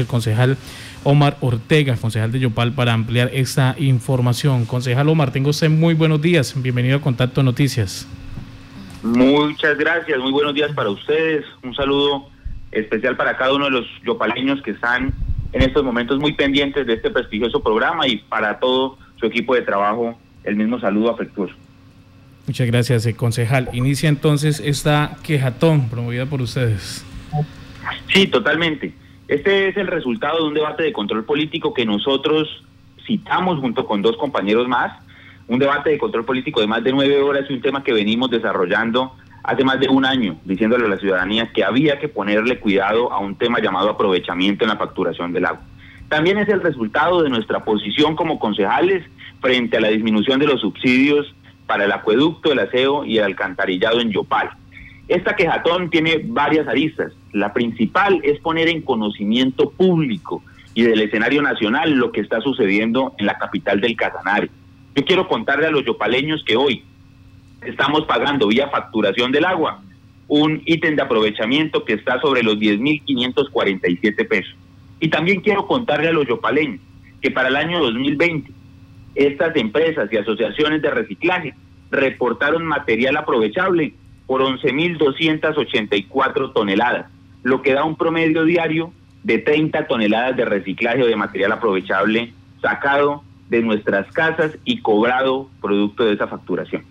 el concejal Omar Ortega, concejal de Yopal, para ampliar esta información. Concejal Omar, tengo usted muy buenos días. Bienvenido a Contacto Noticias. Muchas gracias, muy buenos días para ustedes. Un saludo especial para cada uno de los yopaleños que están en estos momentos muy pendientes de este prestigioso programa y para todo su equipo de trabajo, el mismo saludo afectuoso. Muchas gracias, eh, concejal. Inicia entonces esta quejatón promovida por ustedes. Sí, totalmente. Este es el resultado de un debate de control político que nosotros citamos junto con dos compañeros más, un debate de control político de más de nueve horas y un tema que venimos desarrollando hace más de un año, diciéndole a la ciudadanía que había que ponerle cuidado a un tema llamado aprovechamiento en la facturación del agua. También es el resultado de nuestra posición como concejales frente a la disminución de los subsidios para el acueducto, el aseo y el alcantarillado en Yopal. Esta quejatón tiene varias aristas. La principal es poner en conocimiento público y del escenario nacional lo que está sucediendo en la capital del Casanare. Yo quiero contarle a los yopaleños que hoy estamos pagando vía facturación del agua un ítem de aprovechamiento que está sobre los 10.547 pesos. Y también quiero contarle a los yopaleños que para el año 2020 estas empresas y asociaciones de reciclaje reportaron material aprovechable por 11.284 toneladas, lo que da un promedio diario de 30 toneladas de reciclaje o de material aprovechable sacado de nuestras casas y cobrado producto de esa facturación.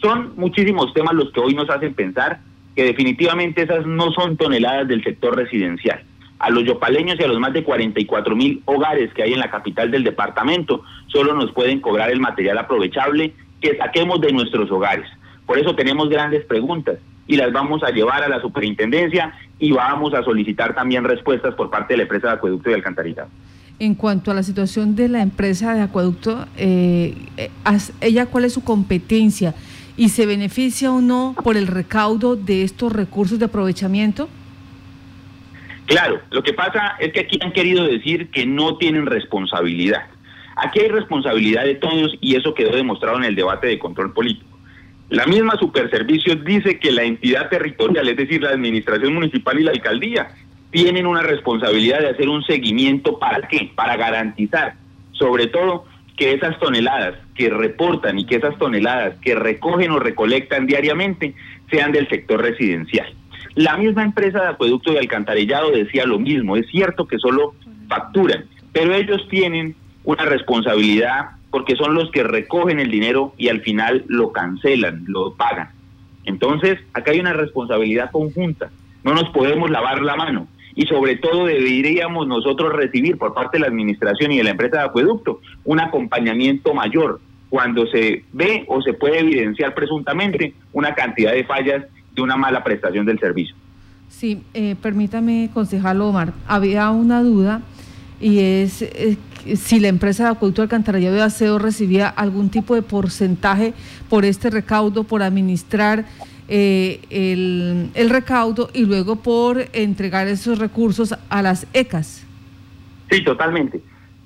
Son muchísimos temas los que hoy nos hacen pensar que definitivamente esas no son toneladas del sector residencial. A los yopaleños y a los más de 44 mil hogares que hay en la capital del departamento solo nos pueden cobrar el material aprovechable que saquemos de nuestros hogares. Por eso tenemos grandes preguntas y las vamos a llevar a la superintendencia y vamos a solicitar también respuestas por parte de la empresa de acueducto y alcantarillado. En cuanto a la situación de la empresa de acueducto, eh, eh ¿ella cuál es su competencia y se beneficia o no por el recaudo de estos recursos de aprovechamiento? Claro, lo que pasa es que aquí han querido decir que no tienen responsabilidad. Aquí hay responsabilidad de todos y eso quedó demostrado en el debate de control político. La misma Superservicios dice que la entidad territorial, es decir, la administración municipal y la alcaldía, tienen una responsabilidad de hacer un seguimiento para qué? Para garantizar, sobre todo, que esas toneladas que reportan y que esas toneladas que recogen o recolectan diariamente sean del sector residencial. La misma empresa de acueducto y alcantarillado decía lo mismo, es cierto que solo facturan, pero ellos tienen una responsabilidad porque son los que recogen el dinero y al final lo cancelan, lo pagan. Entonces, acá hay una responsabilidad conjunta. No nos podemos lavar la mano. Y sobre todo deberíamos nosotros recibir por parte de la administración y de la empresa de acueducto un acompañamiento mayor cuando se ve o se puede evidenciar presuntamente una cantidad de fallas de una mala prestación del servicio. Sí, eh, permítame, concejal Omar, había una duda y es si la empresa de acueducto alcantarillado de aseo recibía algún tipo de porcentaje por este recaudo, por administrar eh, el, el, recaudo y luego por entregar esos recursos a las ECAS. Sí, totalmente.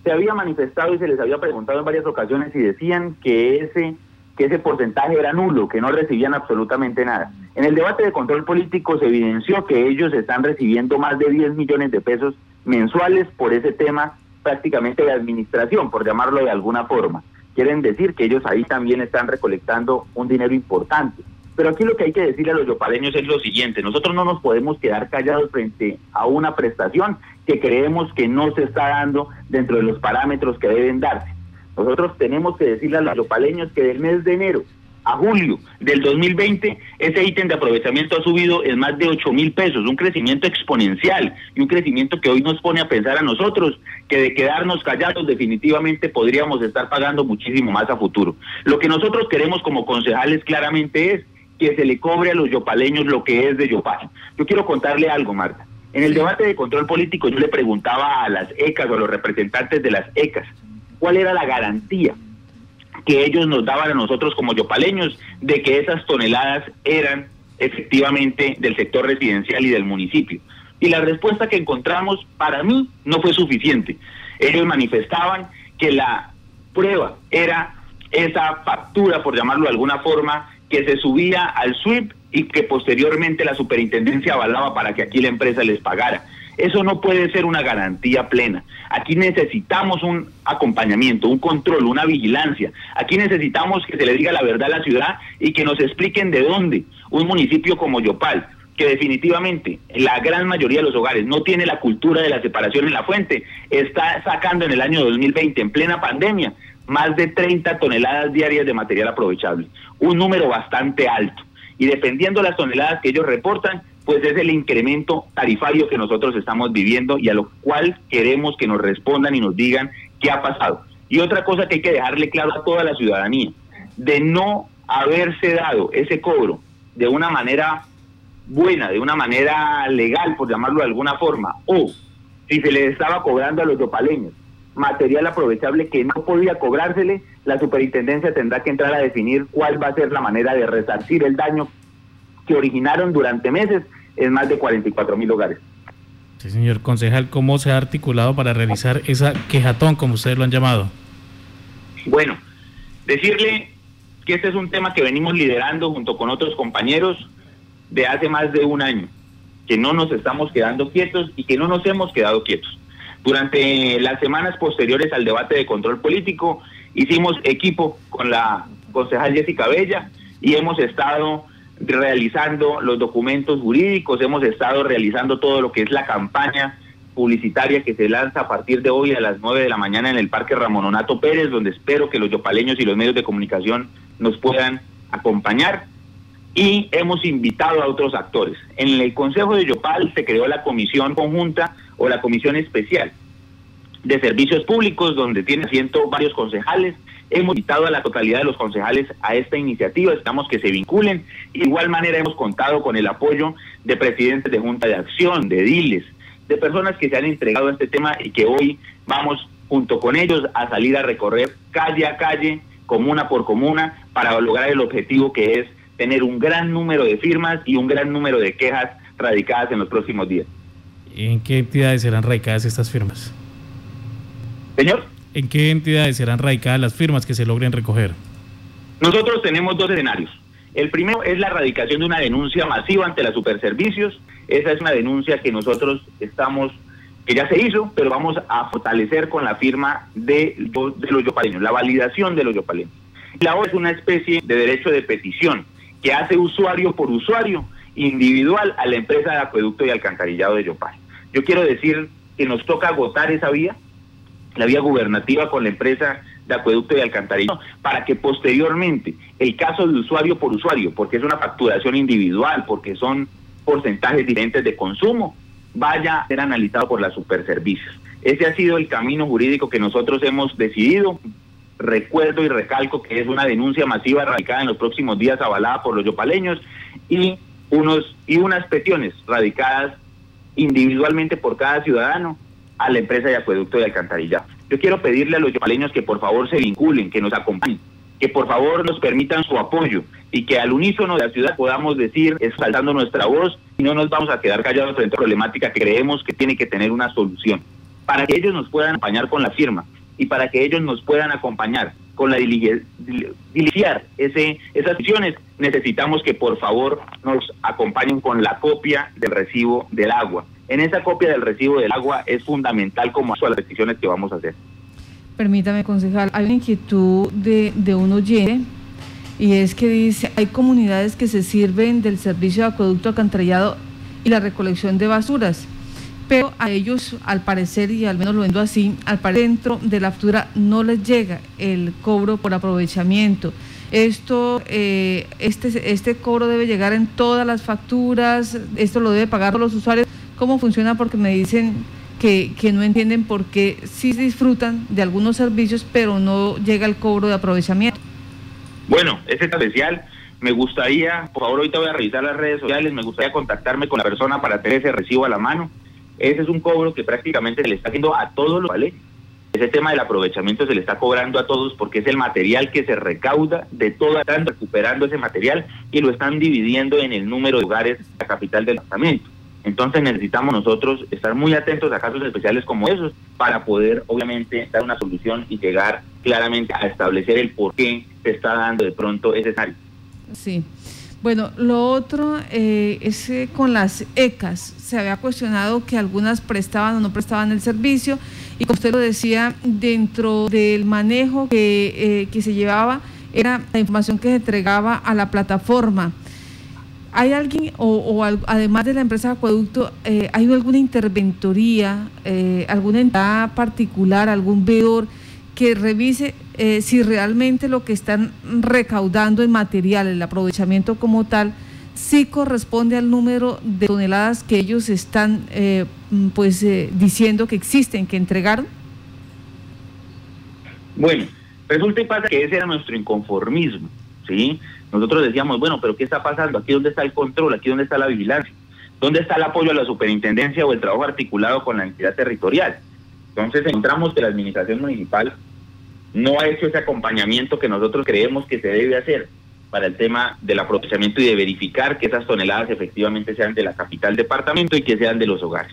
Se había manifestado y se les había preguntado en varias ocasiones y decían que ese que ese porcentaje era nulo, que no recibían absolutamente nada. En el debate de control político se evidenció que ellos están recibiendo más de 10 millones de pesos mensuales por ese tema prácticamente de administración, por llamarlo de alguna forma. Quieren decir que ellos ahí también están recolectando un dinero importante. Pero aquí lo que hay que decirle a los yopaleños es lo siguiente, nosotros no nos podemos quedar callados frente a una prestación que creemos que no se está dando dentro de los parámetros que deben darse. Nosotros tenemos que decirle a los yopaleños que del mes de enero a julio del 2020, ese ítem de aprovechamiento ha subido en más de 8 mil pesos, un crecimiento exponencial y un crecimiento que hoy nos pone a pensar a nosotros que de quedarnos callados definitivamente podríamos estar pagando muchísimo más a futuro. Lo que nosotros queremos como concejales claramente es que se le cobre a los yopaleños lo que es de Yopal. Yo quiero contarle algo, Marta. En el debate de control político yo le preguntaba a las ECAS o a los representantes de las ECAS cuál era la garantía que ellos nos daban a nosotros como yopaleños de que esas toneladas eran efectivamente del sector residencial y del municipio. Y la respuesta que encontramos para mí no fue suficiente. Ellos manifestaban que la prueba era esa factura, por llamarlo de alguna forma, que se subía al SWIP y que posteriormente la superintendencia avalaba para que aquí la empresa les pagara. Eso no puede ser una garantía plena. Aquí necesitamos un acompañamiento, un control, una vigilancia. Aquí necesitamos que se le diga la verdad a la ciudad y que nos expliquen de dónde un municipio como Yopal, que definitivamente la gran mayoría de los hogares no tiene la cultura de la separación en la fuente, está sacando en el año 2020, en plena pandemia, más de 30 toneladas diarias de material aprovechable, un número bastante alto. Y dependiendo de las toneladas que ellos reportan, pues es el incremento tarifario que nosotros estamos viviendo y a lo cual queremos que nos respondan y nos digan qué ha pasado. Y otra cosa que hay que dejarle claro a toda la ciudadanía, de no haberse dado ese cobro de una manera buena, de una manera legal, por llamarlo de alguna forma, o si se le estaba cobrando a los dopaleños material aprovechable que no podía cobrársele, la superintendencia tendrá que entrar a definir cuál va a ser la manera de resarcir el daño que originaron durante meses en más de 44 mil hogares. Sí, señor concejal, ¿cómo se ha articulado para realizar esa quejatón, como ustedes lo han llamado? Bueno, decirle que este es un tema que venimos liderando junto con otros compañeros de hace más de un año, que no nos estamos quedando quietos y que no nos hemos quedado quietos. Durante las semanas posteriores al debate de control político, hicimos equipo con la concejal Jessica Bella y hemos estado realizando los documentos jurídicos, hemos estado realizando todo lo que es la campaña publicitaria que se lanza a partir de hoy a las 9 de la mañana en el Parque Ramón Onato Pérez, donde espero que los yopaleños y los medios de comunicación nos puedan acompañar. Y hemos invitado a otros actores. En el Consejo de Yopal se creó la comisión conjunta o la comisión especial de servicios públicos, donde tiene asiento varios concejales. Hemos invitado a la totalidad de los concejales a esta iniciativa, estamos que se vinculen. De igual manera hemos contado con el apoyo de presidentes de Junta de Acción, de Diles, de personas que se han entregado a este tema y que hoy vamos junto con ellos a salir a recorrer calle a calle, comuna por comuna, para lograr el objetivo que es tener un gran número de firmas y un gran número de quejas radicadas en los próximos días. ¿En qué entidades serán radicadas estas firmas? Señor. ¿En qué entidades serán radicadas las firmas que se logren recoger? Nosotros tenemos dos escenarios. El primero es la erradicación de una denuncia masiva ante las superservicios. Esa es una denuncia que nosotros estamos, que ya se hizo, pero vamos a fortalecer con la firma de, de los yopaleños, la validación de los yopaleños. La otra es una especie de derecho de petición que hace usuario por usuario individual a la empresa de acueducto y alcantarillado de Yopal. Yo quiero decir que nos toca agotar esa vía, la vía gubernativa con la empresa de acueducto y alcantarillado, para que posteriormente el caso de usuario por usuario, porque es una facturación individual, porque son porcentajes diferentes de consumo, vaya a ser analizado por las superservicios. Ese ha sido el camino jurídico que nosotros hemos decidido. Recuerdo y recalco que es una denuncia masiva radicada en los próximos días avalada por los yopaleños y unos y unas peticiones radicadas individualmente por cada ciudadano a la empresa de acueducto de alcantarillado. Yo quiero pedirle a los yopaleños que por favor se vinculen, que nos acompañen, que por favor nos permitan su apoyo y que al unísono de la ciudad podamos decir, exaltando nuestra voz, y no nos vamos a quedar callados frente a la problemática que creemos que tiene que tener una solución. Para que ellos nos puedan acompañar con la firma y para que ellos nos puedan acompañar con la diligencia, ese, esas acciones, necesitamos que por favor nos acompañen con la copia del recibo del agua. En esa copia del recibo del agua es fundamental como a las decisiones que vamos a hacer. Permítame, concejal, hay una inquietud de, de un y es que dice, hay comunidades que se sirven del servicio de acueducto alcantarillado y la recolección de basuras pero a ellos, al parecer, y al menos lo vendo así, al parecer dentro de la factura no les llega el cobro por aprovechamiento. Esto, eh, este, este cobro debe llegar en todas las facturas, esto lo debe pagar los usuarios. ¿Cómo funciona? Porque me dicen que, que no entienden por qué sí disfrutan de algunos servicios, pero no llega el cobro de aprovechamiento. Bueno, es especial. Me gustaría, por favor, ahorita voy a revisar las redes sociales, me gustaría contactarme con la persona para tener ese recibo a la mano ese es un cobro que prácticamente se le está haciendo a todos los ¿vale? Ese tema del aprovechamiento se le está cobrando a todos porque es el material que se recauda de toda, están recuperando ese material y lo están dividiendo en el número de hogares de la capital del departamento. Entonces necesitamos nosotros estar muy atentos a casos especiales como esos para poder obviamente dar una solución y llegar claramente a establecer el por qué se está dando de pronto ese escenario. Sí. Bueno, lo otro eh, es con las ECAS se había cuestionado que algunas prestaban o no prestaban el servicio y como usted lo decía, dentro del manejo que, eh, que se llevaba era la información que se entregaba a la plataforma. ¿Hay alguien, o, además de la empresa de acueducto, eh, hay alguna interventoría, alguna entidad particular, algún veedor que revise eh, si realmente lo que están recaudando en material, el aprovechamiento como tal, sí corresponde al número de toneladas que ellos están eh, pues eh, diciendo que existen, que entregaron? Bueno, resulta y pasa que ese era nuestro inconformismo, ¿sí? Nosotros decíamos, bueno, pero ¿qué está pasando? Aquí dónde está el control, aquí dónde está la vigilancia, dónde está el apoyo a la superintendencia o el trabajo articulado con la entidad territorial. Entonces encontramos que la administración municipal no ha hecho ese acompañamiento que nosotros creemos que se debe hacer para el tema del aprovechamiento y de verificar que esas toneladas efectivamente sean de la capital departamento y que sean de los hogares.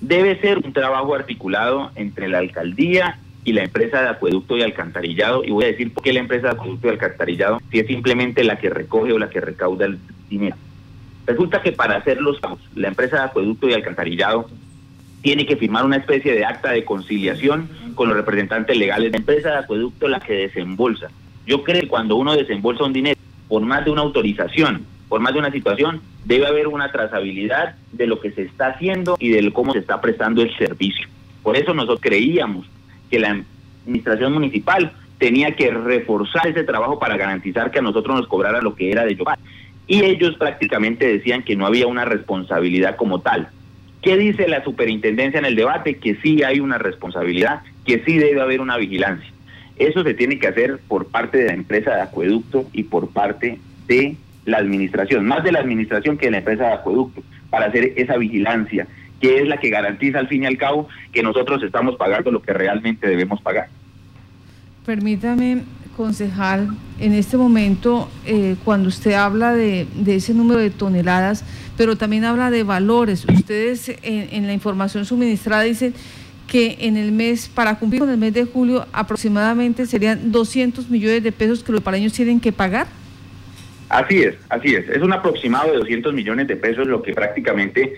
Debe ser un trabajo articulado entre la alcaldía y la empresa de acueducto y alcantarillado. Y voy a decir por qué la empresa de acueducto y alcantarillado, si es simplemente la que recoge o la que recauda el dinero. Resulta que para hacer los pagos, la empresa de acueducto y alcantarillado tiene que firmar una especie de acta de conciliación con los representantes legales de empresa de acueducto la que desembolsa. Yo creo que cuando uno desembolsa un dinero por más de una autorización, por más de una situación, debe haber una trazabilidad de lo que se está haciendo y de cómo se está prestando el servicio. Por eso nosotros creíamos que la administración municipal tenía que reforzar ese trabajo para garantizar que a nosotros nos cobrara lo que era de Yopal. Y ellos prácticamente decían que no había una responsabilidad como tal. ¿Qué dice la superintendencia en el debate? Que sí hay una responsabilidad, que sí debe haber una vigilancia. Eso se tiene que hacer por parte de la empresa de acueducto y por parte de la administración, más de la administración que de la empresa de acueducto, para hacer esa vigilancia, que es la que garantiza al fin y al cabo que nosotros estamos pagando lo que realmente debemos pagar. Permítame, concejal, en este momento, eh, cuando usted habla de, de ese número de toneladas, pero también habla de valores. Ustedes en, la información suministrada dicen que en el mes, para cumplir con el mes de julio, aproximadamente serían 200 millones de pesos que los palaños tienen que pagar. Así es, así es. Es un aproximado de 200 millones de pesos lo que prácticamente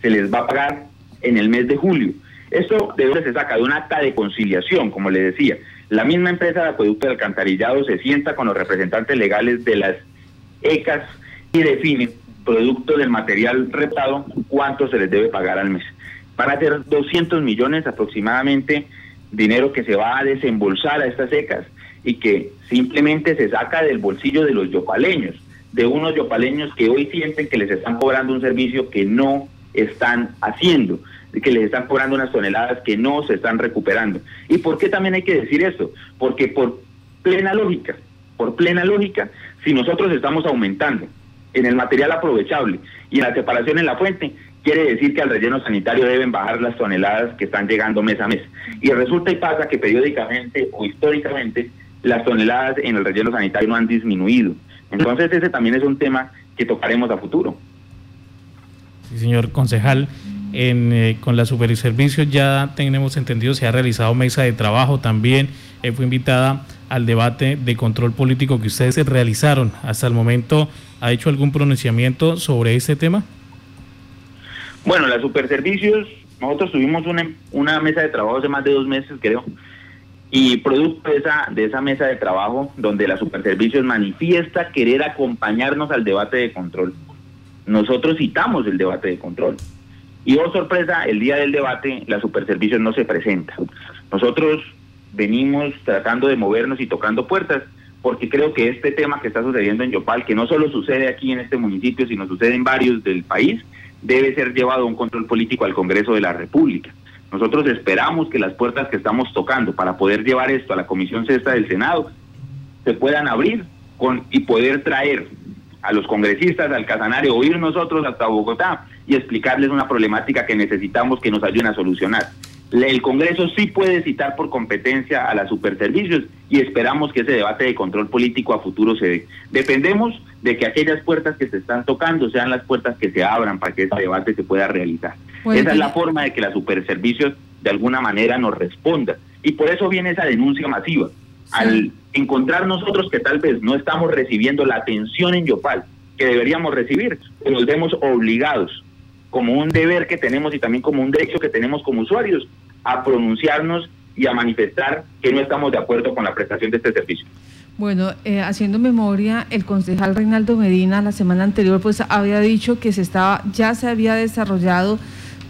se les va a pagar en el mes de julio. Esto de dónde se saca de un acta de conciliación, como le decía. La misma empresa de acueducto de alcantarillado se sienta con los representantes legales de las ECAS y define producto del material reptado, cuánto se les debe pagar al mes. Van a ser 200 millones aproximadamente, dinero que se va a desembolsar a estas secas y que simplemente se saca del bolsillo de los yopaleños, de unos yopaleños que hoy sienten que les están cobrando un servicio que no están haciendo, que les están cobrando unas toneladas que no se están recuperando. ¿Y por qué también hay que decir esto? Porque por plena lógica, por plena lógica, si nosotros estamos aumentando en el material aprovechable y en la separación en la fuente, quiere decir que al relleno sanitario deben bajar las toneladas que están llegando mes a mes. Y resulta y pasa que periódicamente o históricamente las toneladas en el relleno sanitario no han disminuido. Entonces ese también es un tema que tocaremos a futuro. Sí, señor concejal. En, eh, con la Superservicios ya tenemos entendido, se ha realizado mesa de trabajo también, eh, fue invitada al debate de control político que ustedes realizaron. Hasta el momento, ¿ha hecho algún pronunciamiento sobre este tema? Bueno, la Superservicios, nosotros tuvimos una, mesa de trabajo hace más de dos meses, creo, y producto de esa, de esa mesa de trabajo, donde la Superservicios manifiesta querer acompañarnos al debate de control, nosotros citamos el debate de control. Y oh sorpresa, el día del debate la Superservicios no se presenta. Nosotros venimos tratando de movernos y tocando puertas, porque creo que este tema que está sucediendo en Yopal, que no solo sucede aquí en este municipio, sino sucede en varios del país, debe ser llevado a un control político al Congreso de la República. Nosotros esperamos que las puertas que estamos tocando para poder llevar esto a la Comisión Sexta del Senado se puedan abrir con, y poder traer a los congresistas al Casanario o ir nosotros hasta Bogotá y explicarles una problemática que necesitamos que nos ayuden a solucionar. El Congreso sí puede citar por competencia a las superservicios y esperamos que ese debate de control político a futuro se dé. Dependemos de que aquellas puertas que se están tocando sean las puertas que se abran para que ese debate se pueda realizar. esa es la forma de que las superservicios de alguna manera nos respondan. Y por eso viene esa denuncia masiva. Al encontrar nosotros que tal vez no estamos recibiendo la atención en Yopal que deberíamos recibir, nos vemos obligados como un deber que tenemos y también como un derecho que tenemos como usuarios a pronunciarnos y a manifestar que no estamos de acuerdo con la prestación de este servicio. Bueno, eh, haciendo memoria, el concejal Reinaldo Medina la semana anterior pues había dicho que se estaba, ya se había desarrollado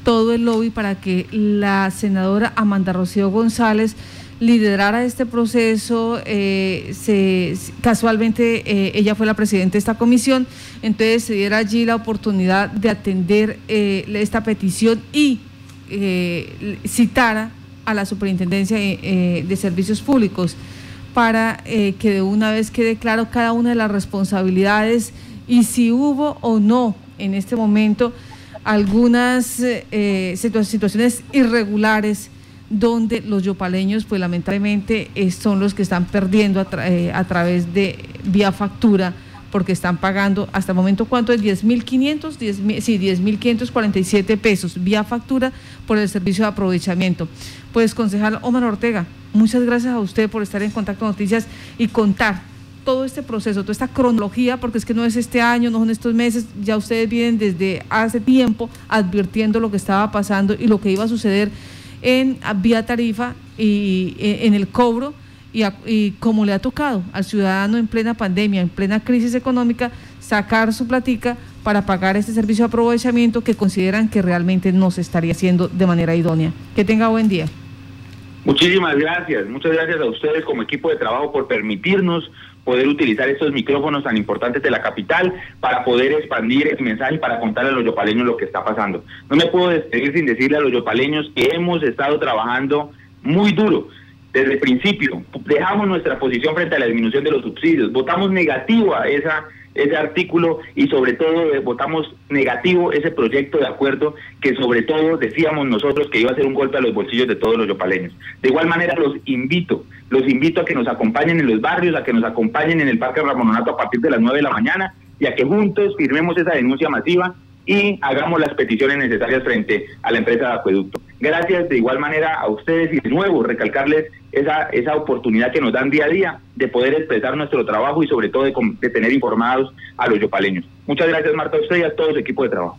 todo el lobby para que la senadora Amanda Rocío González liderara este proceso. Eh, se, casualmente eh, ella fue la presidenta de esta comisión, entonces se diera allí la oportunidad de atender esta petición y citara a la Superintendencia de Servicios Públicos para eh, que de una vez quede claro cada una de las responsabilidades y si hubo o no en este momento algunas eh, situaciones irregulares donde los yopaleños pues lamentablemente son los que están perdiendo a, eh, a través de vía factura porque están pagando hasta el momento cuánto es 10.500, 10, sí, 10.547 pesos vía factura por el servicio de aprovechamiento. Pues concejal Omar Ortega, muchas gracias a usted por estar en Contacto Noticias y contar todo este proceso, toda esta cronología, porque es que no es este año, no son estos meses, ya ustedes vienen desde hace tiempo advirtiendo lo que estaba pasando y lo que iba a suceder en vía tarifa y en el cobro y, y como le ha tocado al ciudadano en plena pandemia, en plena crisis económica, sacar su platica para pagar este servicio de aprovechamiento que consideran que realmente no se estaría haciendo de manera idónea. Que tenga buen día. Muchísimas gracias, muchas gracias a ustedes como equipo de trabajo por permitirnos poder utilizar estos micrófonos tan importantes de la capital para poder expandir el mensaje y para contarle a los yopaleños lo que está pasando. No me puedo despedir sin decirle a los yopaleños que hemos estado trabajando muy duro desde el principio. Dejamos nuestra posición frente a la disminución de los subsidios, votamos negativo a esa, ese artículo y sobre todo eh, votamos negativo ese proyecto de acuerdo que sobre todo decíamos nosotros que iba a ser un golpe a los bolsillos de todos los yopaleños. De igual manera los invito, los invito a que nos acompañen en los barrios, a que nos acompañen en el Parque Ramononato a partir de las 9 de la mañana y a que juntos firmemos esa denuncia masiva y hagamos las peticiones necesarias frente a la empresa de acueducto. Gracias de igual manera a ustedes y de nuevo recalcarles esa, esa oportunidad que nos dan día a día de poder expresar nuestro trabajo y sobre todo de, tener informados a los yopaleños. Muchas gracias Marta, a usted y a todo su equipo de trabajo.